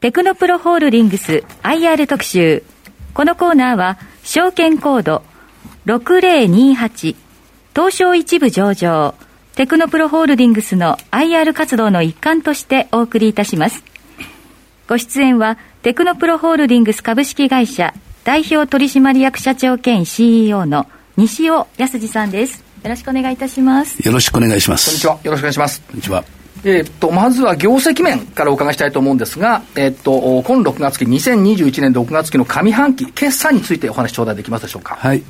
テクノプロホールディングス IR 特集。このコーナーは、証券コード6028東証一部上場テクノプロホールディングスの IR 活動の一環としてお送りいたします。ご出演はテクノプロホールディングス株式会社代表取締役社長兼 CEO の西尾康二さんです。よろしくお願いいたします。よろしくお願いします。こんにちは。よろしくお願いします。こんにちは。えー、っと、まずは業績面からお伺いしたいと思うんですが、えー、っと、今6月期、2021年6月期の上半期、決算についてお話頂戴できますでしょうか？はい。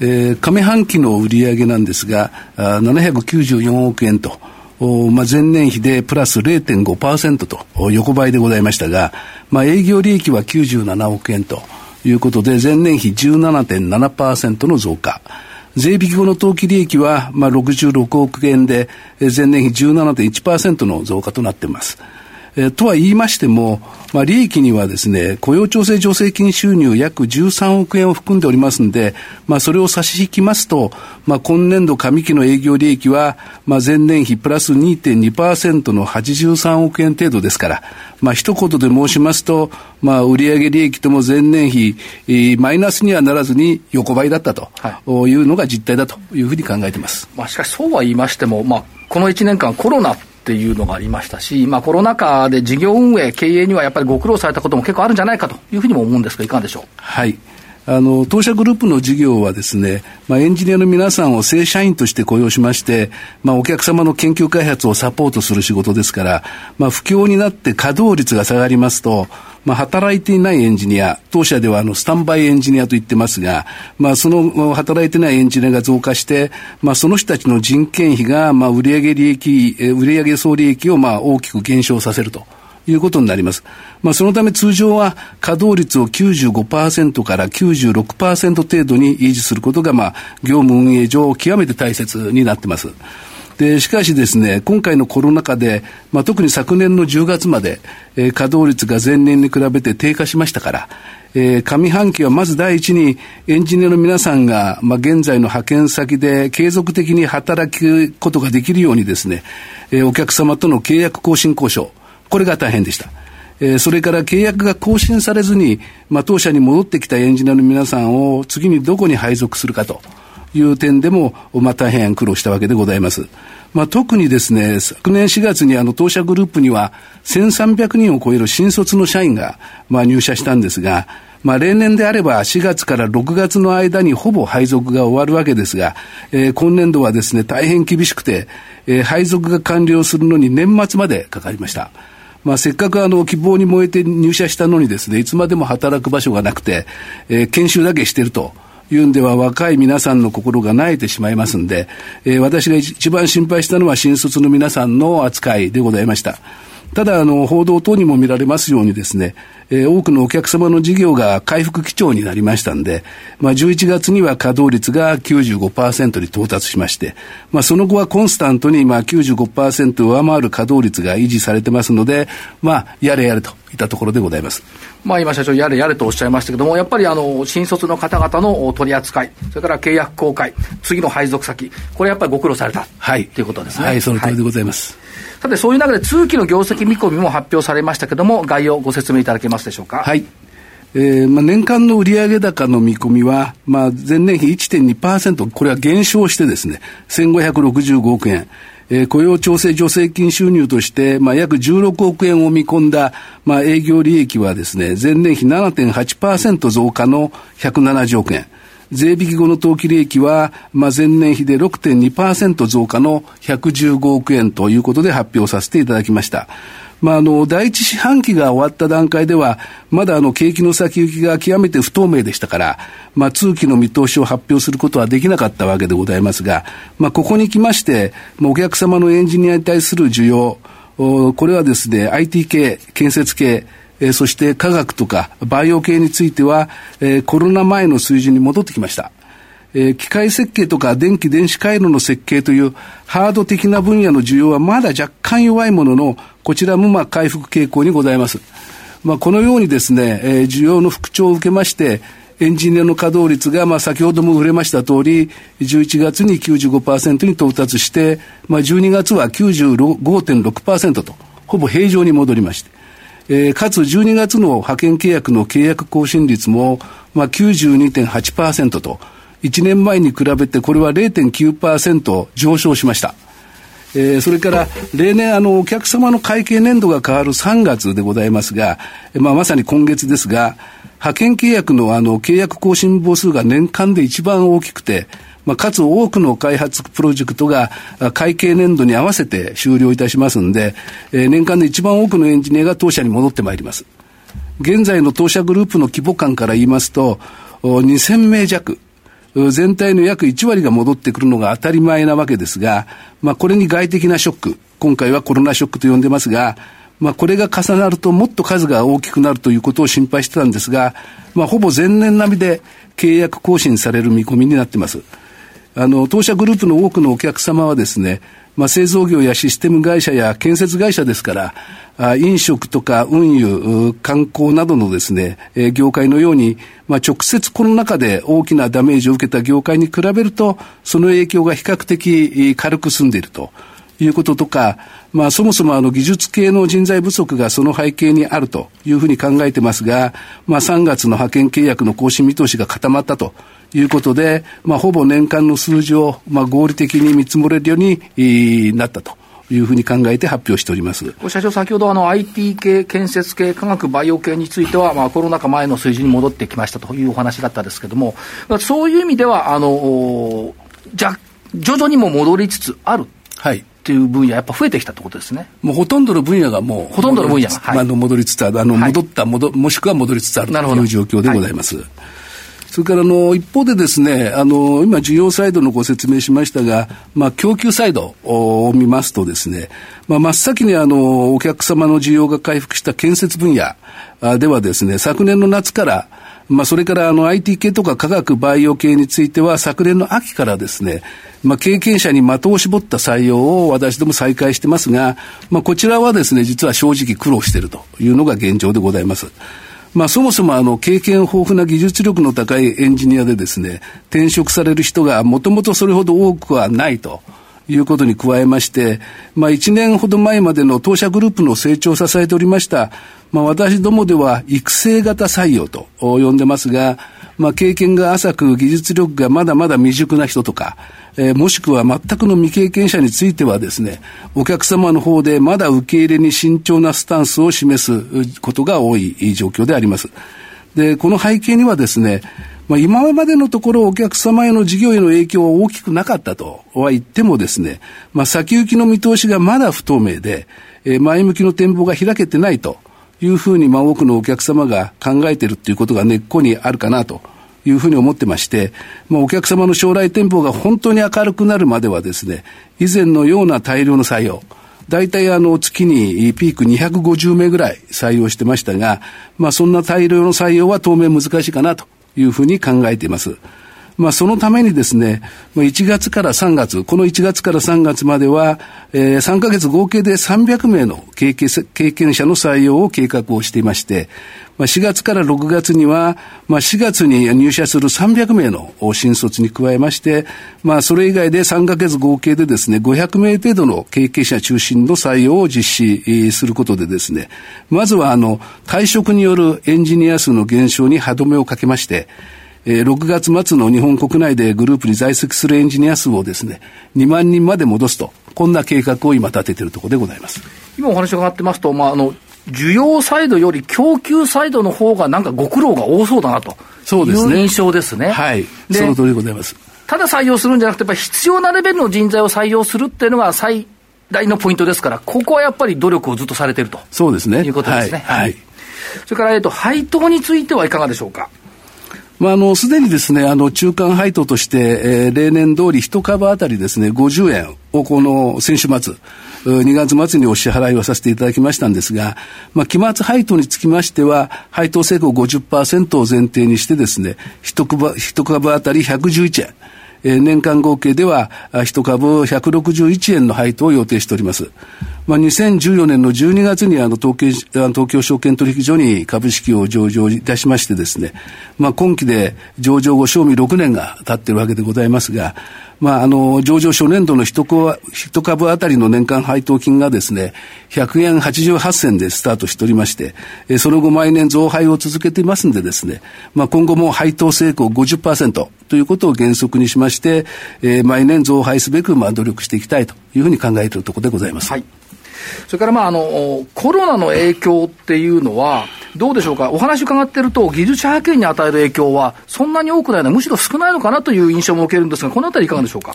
えー、上半期の売上なんですが、あ794億円と、おまあ、前年比でプラス0.5%と横ばいでございましたが、まあ、営業利益は97億円ということで、前年比17.7%の増加。税引き後の当期利益は、まあ、66億円で、前年比17.1%の増加となっています。えとは言いましても、まあ、利益にはですね、雇用調整助成金収入約13億円を含んでおりますので、まあ、それを差し引きますと、まあ、今年度上期の営業利益は、まあ、前年比プラス2.2%の83億円程度ですから、まあ、一言で申しますと、まあ、売上利益とも前年比、マイナスにはならずに横ばいだったというのが実態だというふうに考えています。まあ、しかしそうは言いましても、まあ、この1年間コロナっていうのがありましたし、まあ、コロナ禍で事業運営、経営にはやっぱりご苦労されたことも結構あるんじゃないかというふうにも思うんですが、いかがでしょう？はいあの、当社グループの事業はですね、まあ、エンジニアの皆さんを正社員として雇用しまして、まあ、お客様の研究開発をサポートする仕事ですから、まあ、不況になって稼働率が下がりますと、まあ、働いていないエンジニア、当社ではあのスタンバイエンジニアと言ってますが、まあ、その働いてないエンジニアが増加して、まあ、その人たちの人件費が、まあ、売上利益、売上総利益をまあ大きく減少させると。いうことになります。まあ、そのため通常は稼働率を95%から96%程度に維持することが、まあ、業務運営上極めて大切になってます。で、しかしですね、今回のコロナ禍で、まあ、特に昨年の10月まで、えー、稼働率が前年に比べて低下しましたから、えー、上半期はまず第一にエンジニアの皆さんが、まあ、現在の派遣先で継続的に働くことができるようにですね、えー、お客様との契約更新交渉、これが大変でした。え、それから契約が更新されずに、まあ、当社に戻ってきたエンジニアの皆さんを次にどこに配属するかという点でも、まあ、大変苦労したわけでございます。まあ、特にですね、昨年4月にあの当社グループには1300人を超える新卒の社員が、まあ、入社したんですが、まあ、例年であれば4月から6月の間にほぼ配属が終わるわけですが、えー、今年度はですね、大変厳しくて、えー、配属が完了するのに年末までかかりました。まあ、せっかくあの希望に燃えて入社したのにですね、いつまでも働く場所がなくて、えー、研修だけしてると。いうんでは若い皆さんの心が萎えてしまいますんで、えー、私が一番心配したのは新卒の皆さんの扱いでございました。ただ、あの、報道等にも見られますようにですね、えー、多くのお客様の事業が回復基調になりましたんで、まあ、11月には稼働率が95%に到達しまして、まあ、その後はコンスタントに、まあ、95%上回る稼働率が維持されてますので、まあ、やれやれといったところでございます。まあ、今社長やれやれとおっしゃいましたけども、やっぱりあの、新卒の方々の取り扱い、それから契約公開、次の配属先、これやっぱりご苦労された、はい、ということですね。はい、その通りでございます。はいさて、そういう中で通期の業績見込みも発表されましたけれども、概要ご説明いただけますでしょうか？はい。えーまあ、年間の売上高の見込みは、まあ、前年比1.2%、これは減少してですね、1565億円。えー、雇用調整助成金収入として、まあ、約16億円を見込んだ、まあ、営業利益はですね、前年比7.8%増加の170億円。税引き後の当期利益は、まあ、前年比で6.2%増加の115億円ということで発表させていただきました。まあ、あの、第一四半期が終わった段階では、まだあの、景気の先行きが極めて不透明でしたから、まあ、通期の見通しを発表することはできなかったわけでございますが、まあ、ここに来まして、お客様のエンジニアに対する需要、これはですね、IT 系、建設系、えー、そして科学とかバイオ系については、えー、コロナ前の水準に戻ってきました。えー、機械設計とか電気電子回路の設計というハード的な分野の需要はまだ若干弱いものの、こちらもまあ回復傾向にございます。まあ、このようにですね、えー、需要の復調を受けまして、エンジニアの稼働率が、まあ、先ほども触れました通り、11月に95%に到達して、まあ、12月は95.6%と、ほぼ平常に戻りまして、えー、かつ12月の派遣契約の契約更新率も、まあ、92.8%と、1年前に比べてこれは0.9%上昇しました。えー、それから例年あのお客様の会計年度が変わる3月でございますが、まあ、まさに今月ですが派遣契約のあの契約更新母数が年間で一番大きくてまあ、かつ多くの開発プロジェクトが会計年度に合わせて終了いたしますんで、えー、年間で一番多くのエンジニアが当社に戻ってまいります。現在の当社グループの規模感から言いますと、2000名弱、全体の約1割が戻ってくるのが当たり前なわけですが、まあ、これに外的なショック、今回はコロナショックと呼んでますが、まあ、これが重なるともっと数が大きくなるということを心配してたんですが、まあ、ほぼ前年並みで契約更新される見込みになってます。あの、当社グループの多くのお客様はですね、まあ、製造業やシステム会社や建設会社ですから、あ飲食とか運輸、観光などのですね、えー、業界のように、まあ、直接この中で大きなダメージを受けた業界に比べると、その影響が比較的軽く済んでいると。いうこととか、まあ、そもそもあの技術系の人材不足がその背景にあるというふうに考えてますが、まあ、3月の派遣契約の更新見通しが固まったということで、まあ、ほぼ年間の数字を、まあ、合理的に見積もれるようになったと。いうふうに考えて発表しております社長、先ほどあの IT 系、建設系、科学、バイオ系については、まあ、コロナ禍前の水準に戻ってきましたというお話だったんですけれども、そういう意味では、あのじゃ徐々にも戻りつつある。はいっていう分野、やっぱ増えてきたってことですね。もうほとんどの分野がもう、ほとんどの分野が、はい、あの戻りつつある、あの戻った、戻もしくは戻りつつあるという状況でございます。はいそれからあの一方でですね、あの今需要サイドのご説明しましたが、まあ供給サイドを見ますとですね、まあ真っ先にあのお客様の需要が回復した建設分野ではですね、昨年の夏からまあ、それからあの IT 系とか科学バイオ系については昨年の秋からですね、まあ、経験者に的を絞った採用を私ども再開してますが、まあ、こちらはですね、実は正直苦労しているというのが現状でございます。まあ、そもそもあの経験豊富な技術力の高いエンジニアでですね、転職される人がもともとそれほど多くはないと。いうことに加えまして、まあ1年ほど前までの当社グループの成長を支えておりました、まあ私どもでは育成型採用と呼んでますが、まあ経験が浅く技術力がまだまだ未熟な人とか、えー、もしくは全くの未経験者についてはですね、お客様の方でまだ受け入れに慎重なスタンスを示すことが多い状況であります。で、この背景にはですね、まあ、今までのところお客様への事業への影響は大きくなかったとは言ってもですね、まあ、先行きの見通しがまだ不透明で、え、前向きの展望が開けてないというふうに、まあ、多くのお客様が考えているということが根っこにあるかなというふうに思ってまして、まあ、お客様の将来展望が本当に明るくなるまではですね、以前のような大量の採用、大体あの月にピーク250名ぐらい採用してましたが、まあそんな大量の採用は当面難しいかなというふうに考えています。まあ、そのためにですね、1月から3月、この1月から3月までは、えー、3ヶ月合計で300名の経験者の採用を計画をしていまして、まあ、4月から6月には、まあ、4月に入社する300名の新卒に加えまして、まあ、それ以外で3ヶ月合計でですね、500名程度の経験者中心の採用を実施することでですね、まずはあの、退職によるエンジニア数の減少に歯止めをかけまして、えー、6月末の日本国内でグループに在籍するエンジニア数をですね、2万人まで戻すと、こんな計画を今立てているところでございます。今お話伺ってますと、まあ、あの、需要サイドより供給サイドの方がなんかご苦労が多そうだなとそうですね。いう印象ですね。はい。その通りでございます。ただ採用するんじゃなくて、やっぱり必要なレベルの人材を採用するっていうのが最大のポイントですから、ここはやっぱり努力をずっとされてると。そうですね。いうことですね。はい。はい、それから、えっと、配当についてはいかがでしょうか？まあ、あの、すでにですね、あの、中間配当として、えー、例年通り一株当たりですね、50円をこの先週末、2月末にお支払いをさせていただきましたんですが、まあ、期末配当につきましては、配当成功50%を前提にしてですね、一株、一株当たり111円。え年間合計では、1株161円の配当を予定しております。まあ、2014年の12月にあの東京東京証券取引所に株式を上場いたしましてですね、まあ、今期で上場後賞味6年が経っているわけでございますが、まあ、あの、上場初年度の一株あたりの年間配当金がですね、100円88銭でスタートしておりまして、その後毎年増配を続けていますんでですね、まあ、今後も配当成功50%ということを原則にしまして、えー、毎年増配すべく、まあ、努力していきたいというふうに考えているところでございます。はい。それから、まあ、あの、コロナの影響っていうのは、どうでしょうか、お話伺ってると、技術者派遣に与える影響は、そんなに多くないのむしろ少ないのかなという印象も受けるんですが、このあたりいかがでしょうか？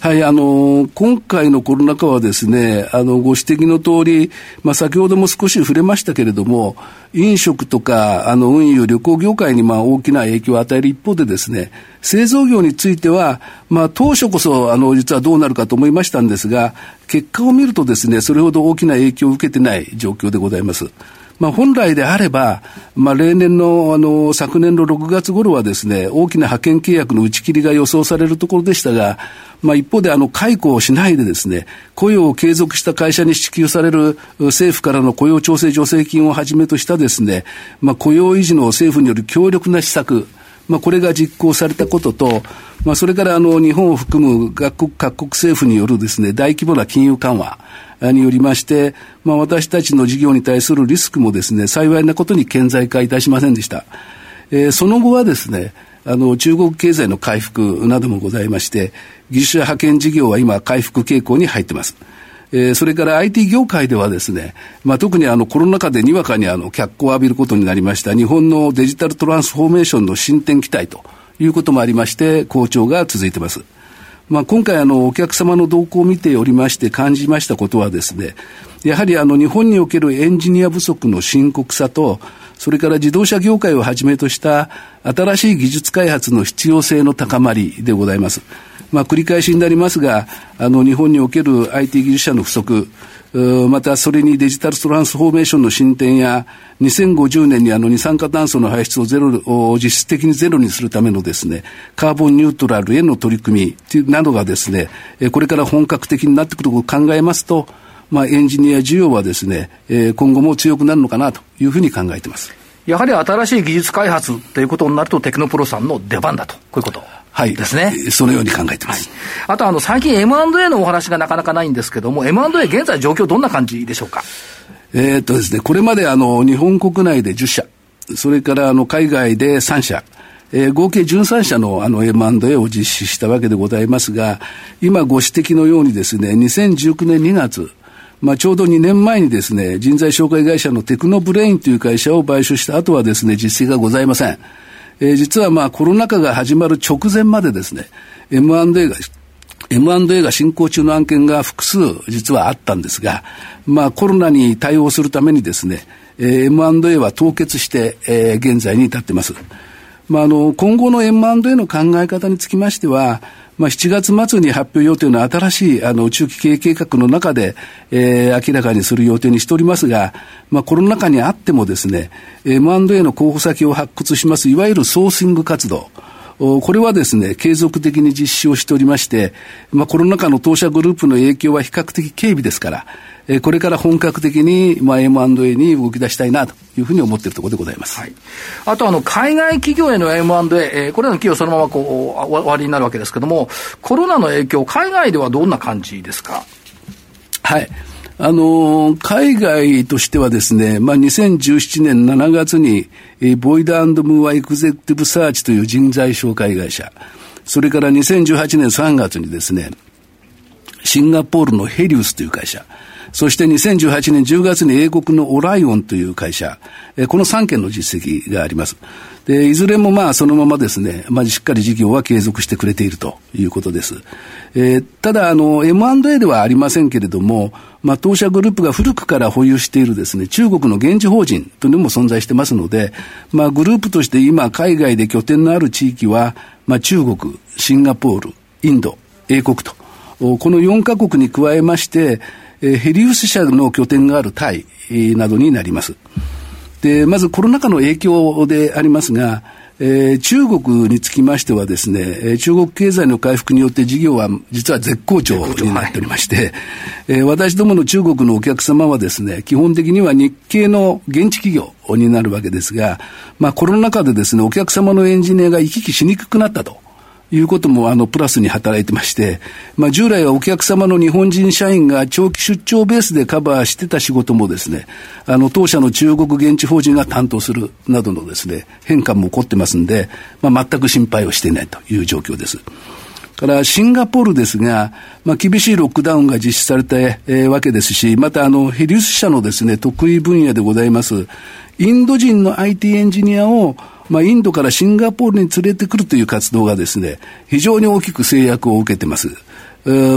はい、あの、今回のコロナ禍はですね、あの、ご指摘の通り、まあ、先ほども少し触れましたけれども、飲食とか、あの、運輸、旅行業界に、まあ、大きな影響を与える一方でですね、製造業については、まあ、当初こそ、あの、実はどうなるかと思いましたんですが、結果を見るとですね、それほど大きな影響を受けてない状況でございます。まあ、本来であれば、まあ、例年の、あの、昨年の6月頃はですね、大きな派遣契約の打ち切りが予想されるところでしたが、まあ、一方で、あの、解雇をしないでですね、雇用を継続した会社に支給される政府からの雇用調整助成金をはじめとしたですね、まあ、雇用維持の政府による強力な施策、まあ、これが実行されたことと、まあ、それからあの日本を含む各国各国政府によるですね、大規模な金融緩和によりまして、まあ、私たちの事業に対するリスクもですね、幸いなことに顕在化いたしませんでした。えー、その後はですね、あの、中国経済の回復などもございまして、技術者派遣事業は今回復傾向に入っています。えー、それから IT 業界ではですね、まあ、特にあのコロナ禍でにわかにあの脚光を浴びることになりました日本のデジタルトランスフォーメーションの進展期待ということもありまして、好調が続いています。まあ、今回あのお客様の動向を見ておりまして感じましたことはですね、やはりあの日本におけるエンジニア不足の深刻さと、それから自動車業界をはじめとした新しい技術開発の必要性の高まりでございます。まあ、繰り返しになりますが、あの、日本における IT 技術者の不足、またそれにデジタルトランスフォーメーションの進展や、2050年にあの二酸化炭素の排出をゼロ、実質的にゼロにするためのですね、カーボンニュートラルへの取り組みなどがですね、これから本格的になってくることを考えますと、まあ、エンジニア需要はですね、今後も強くなるのかなというふうに考えています。やはり新しい技術開発ということになると、テクノプロさんの出番だと、こういうこと。はい。ですね。そのように考えてます。はい、あと、あの、最近 M&A のお話がなかなかないんですけども、M&A 現在状況どんな感じでしょうか？えっとですね、これまであの、日本国内で10社、それからあの、海外で3社、えー、合計13社のあの M&A を実施したわけでございますが、今ご指摘のようにですね、2019年2月、まあ、ちょうど2年前にですね、人材紹介会社のテクノブレインという会社を買収した後はですね、実績がございません。えー、実はまあコロナ禍が始まる直前までですね、M&A が M&A が進行中の案件が複数実はあったんですが、まあコロナに対応するためにですね、えー、M&A は凍結して、えー、現在に至ってます。まあ、あの、今後の M&A の考え方につきましては、まあ、7月末に発表予定の新しいあの中期経営計画の中で、えー、明らかにする予定にしておりますが、まあ、コロナ禍にあってもですね、M&A の候補先を発掘します、いわゆるソーシング活動、これはですね、継続的に実施をしておりまして、まあ、コロナ禍の当社グループの影響は比較的軽微ですから、えこれから本格的に、まあ、M&A に動き出したいなというふうに思っているところでございます。はい、あと、あの、海外企業への M&A、えー、これらの企業そのままこう、終わりになるわけですけれども、コロナの影響、海外ではどんな感じですか？はい。あの、海外としてはですね、まあ、2017年7月に、 Boyd & Moore Executive Search という人材紹介会社、それから2018年3月にですね、シンガポールの Helius という会社、そして2018年10月に英国の Orion という会社、この3件の実績があります。で、いずれもまあそのままですね、まあしっかり事業は継続してくれているということです。えー、ただあの M&A ではありませんけれども、まあ当社グループが古くから保有しているですね、中国の現地法人というのも存在してますので、まあグループとして今海外で拠点のある地域は、まあ中国、シンガポール、インド、英国と、この4カ国に加えまして、えー、ヘリウス社の拠点があるタイなどになります。で、まずコロナ禍の影響でありますが、えー、中国につきましてはですね、えー、中国経済の回復によって事業は実は絶好調になっておりまして、はい、えー、私どもの中国のお客様はですね、基本的には日系の現地企業になるわけですが、まあコロナ禍でですね、お客様のエンジニアが行き来しにくくなったと。いうことも、あの、プラスに働いてまして、まあ、従来はお客様の日本人社員が長期出張ベースでカバーしてた仕事もですね、あの、当社の中国現地法人が担当するなどのですね、変化も起こってますんで、まあ、全く心配をしていないという状況です。からシンガポールですが、まあ、厳しいロックダウンが実施された、えー、わけですし、またあの、ヘリウス社のですね、得意分野でございます、インド人の IT エンジニアをまあ、インドからシンガポールに連れてくるという活動がですね、非常に大きく制約を受けてます。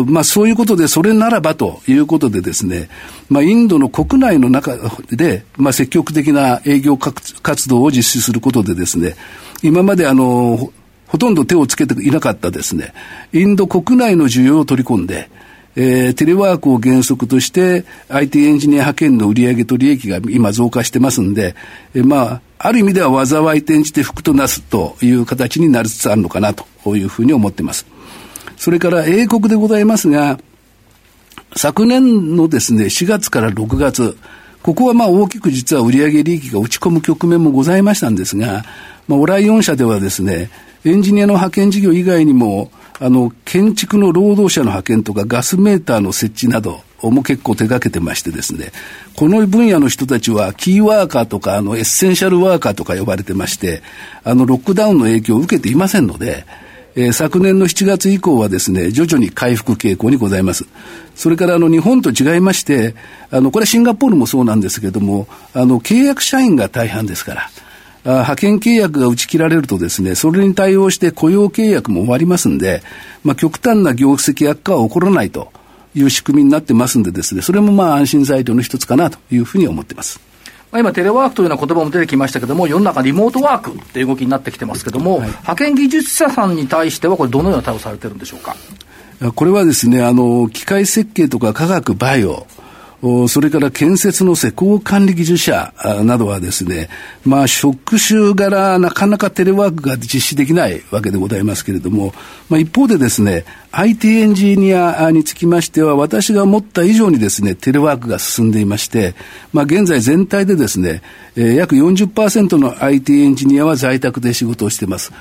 まあ、そういうことで、それならばということでですね、まあ、インドの国内の中で、まあ、積極的な営業活動を実施することでですね、今まであの、ほとんど手をつけていなかったですね、インド国内の需要を取り込んで、えー、テレワークを原則として IT エンジニア派遣の売上と利益が今増加してますんで、えー、まあ、ある意味では災い転じて福となすという形になりつつあるのかなというふうに思っています。それから英国でございますが、昨年のですね、4月から6月、ここはまあ大きく実は売上利益が落ち込む局面もございましたんですが、まあ、オライオン社ではですね、エンジニアの派遣事業以外にも、あの、建築の労働者の派遣とかガスメーターの設置なども結構手掛けてましてですね、この分野の人たちはキーワーカーとか、あの、エッセンシャルワーカーとか呼ばれてまして、あの、ロックダウンの影響を受けていませんので、えー、昨年の7月以降はですね、徐々に回復傾向にございます。それからあの日本と違いまして、あの、これはシンガポールもそうなんですけども、あの、契約社員が大半ですから、派遣契約が打ち切られるとですね、それに対応して雇用契約も終わりますんで、まあ、極端な業績悪化は起こらないという仕組みになってますんでですね、それもまあ安心材料の一つかなというふうに思ってます。今、テレワークというような言葉も出てきましたけれども、世の中リモートワークっていう動きになってきてますけれども、はい、派遣技術者さんに対しては、これ、どのような対応されてるんでしょうか？これはですね、あの、機械設計とか科学、バイオ、それから建設の施工管理技術者などはですね、まあ職種柄なかなかテレワークが実施できないわけでございますけれども、まあ一方でですね、IT エンジニアにつきましては私が思った以上にですね、テレワークが進んでいまして、まあ現在全体でですね、約40%の IT エンジニアは在宅で仕事をしています。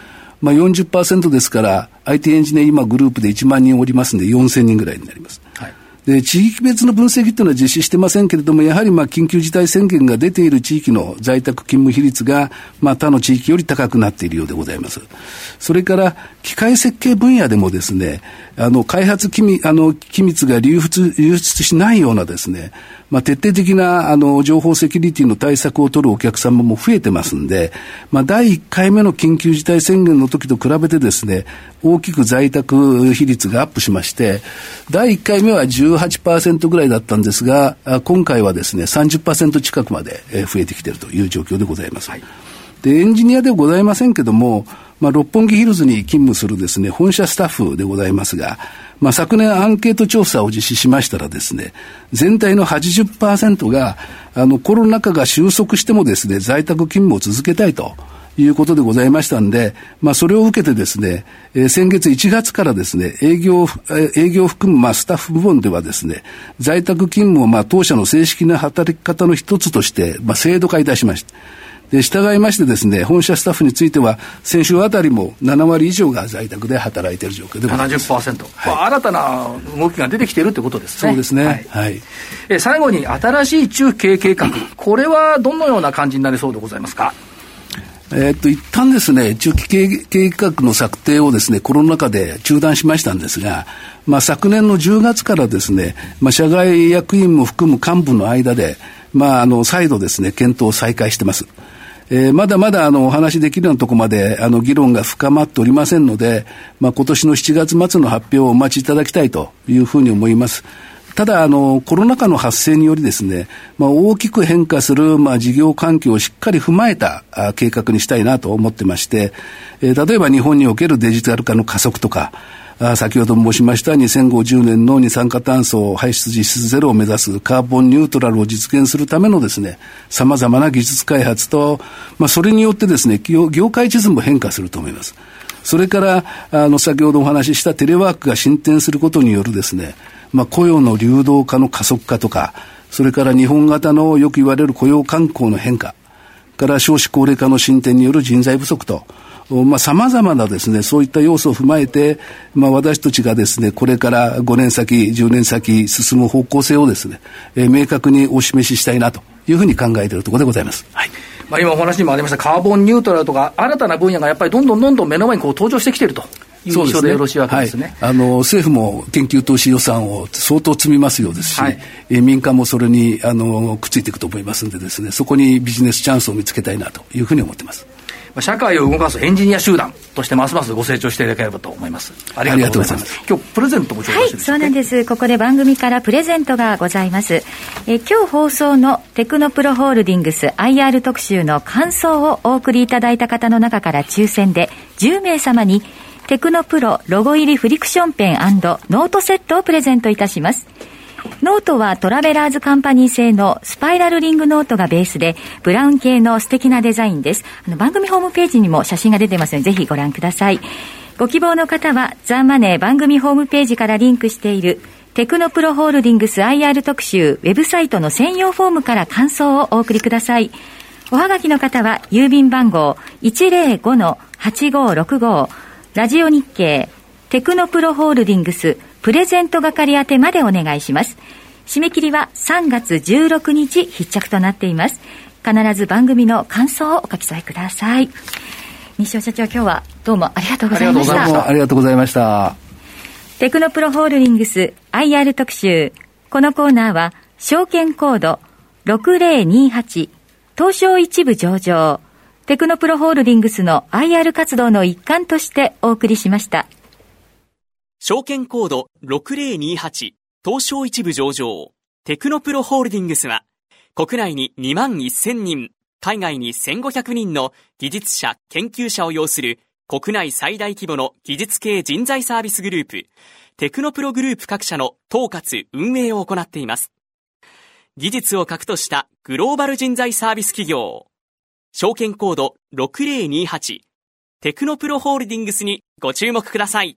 まあ40%ですから、IT エンジニア今グループで1万人おりますんで4000人ぐらいになります。で、地域別の分析というのは実施してませんけれども、やはりまあ緊急事態宣言が出ている地域の在宅勤務比率が、まあ他の地域より高くなっているようでございます。それから、機械設計分野でもですね、あの、開発機密、あの、機密が流出、流出しないようなですね、まあ、徹底的な、あの、情報セキュリティの対策を取るお客様も増えてますんで、まあ、第1回目の緊急事態宣言の時と比べてですね、大きく在宅比率がアップしまして、第1回目は18%ぐらいだったんですが、今回はですね、30%近くまで増えてきているという状況でございます。はい、で、エンジニアではございませんけども、まあ、六本木ヒルズに勤務するですね、本社スタッフでございますが、まあ、昨年アンケート調査を実施しましたらですね、全体の80%が、あの、コロナ禍が収束してもですね、在宅勤務を続けたいと。いうことでございましたんで、まあ、それを受けてですね、えー、先月1月からですね、営業、営業を含む、ま、スタッフ部門ではですね、在宅勤務を、ま、当社の正式な働き方の一つとして、ま、制度化いたしました。で、従いましてですね、本社スタッフについては、先週あたりも7割以上が在宅で働いている状況でございます。70%。はい、まあ、新たな動きが出てきているということですね。そうですね。はい。はい、え最後に、新しい中期経営計画、これはどのような感じになりそうでございますか？えっと、一旦ですね、中期計画の策定をですね、コロナ禍で中断しましたんですが、まあ、昨年の10月からですね、まあ、社外役員も含む幹部の間で、まあ、あの、再度ですね、検討を再開してます。えー、まだまだあのお話しできるようなところまであの議論が深まっておりませんので、まあ、今年の7月末の発表をお待ちいただきたいというふうに思います。ただ、あの、コロナ禍の発生によりですね、まあ、大きく変化する、まあ、事業環境をしっかり踏まえたあ計画にしたいなと思ってまして、えー、例えば日本におけるデジタル化の加速とか、先ほど申しました2050年の二酸化炭素排出実質ゼロを目指すカーボンニュートラルを実現するためのですね、様々な技術開発と、まあ、それによってですね、業界地図も変化すると思います。それから、あの、先ほどお話ししたテレワークが進展することによるですね、まあ、雇用の流動化の加速化とか、それから日本型のよく言われる雇用慣行の変化、から少子高齢化の進展による人材不足と、まあ、様々なですね、そういった要素を踏まえて、まあ、私たちがですね、これから5年先、10年先進む方向性をですね、えー、明確にお示ししたいなというふうに考えているところでございます。はい。まあ、今お話にもありましたカーボンニュートラルとか、新たな分野がやっぱりどんどんどんどん目の前にこう登場してきていると。いうでよろしいわけですね、はい、あの政府も研究投資予算を相当積みますようですし、はい、え民間もそれにあのくっついていくと思いますんでですねそこにビジネスチャンスを見つけたいなというふうに思ってます社会を動かすエンジニア集団としてますますご成長していただければと思います。ありがとうございます。今日プレゼントもはい、そうなんです。ここで番組からプレゼントがございます。え今日放送のテクノプロホールディングス IR 特集の感想をお送りいただいた方の中から抽選で10名様にテクノプロロゴ入りフリクションペンノートセットをプレゼントいたします。ノートはトラベラーズカンパニー製のスパイラルリングノートがベースで、ブラウン系の素敵なデザインです。あの番組ホームページにも写真が出てますので、ぜひご覧ください。ご希望の方は、ザ・マネー番組ホームページからリンクしている、テクノプロホールディングス IR 特集ウェブサイトの専用フォームから感想をお送りください。おはがきの方は、郵便番号105-8565ラジオ日経、テクノプロホールディングス、プレゼント係宛てまでお願いします。締め切りは3月16日必着となっています。必ず番組の感想をお書き添えください。西尾社長、今日はどうもありがとうございました。ありがとうございました。テクノプロホールディングス IR 特集。このコーナーは、証券コード6028東証一部上場。テクノプロホールディングスの IR 活動の一環としてお送りしました。証券コード6028東証一部上場テクノプロホールディングスは国内に2万1000人、海外に1500人の技術者、研究者を要する国内最大規模の技術系人材サービスグループテクノプログループ各社の統括運営を行っています。技術を核としたグローバル人材サービス企業証券コード6028テクノプロホールディングスにご注目ください。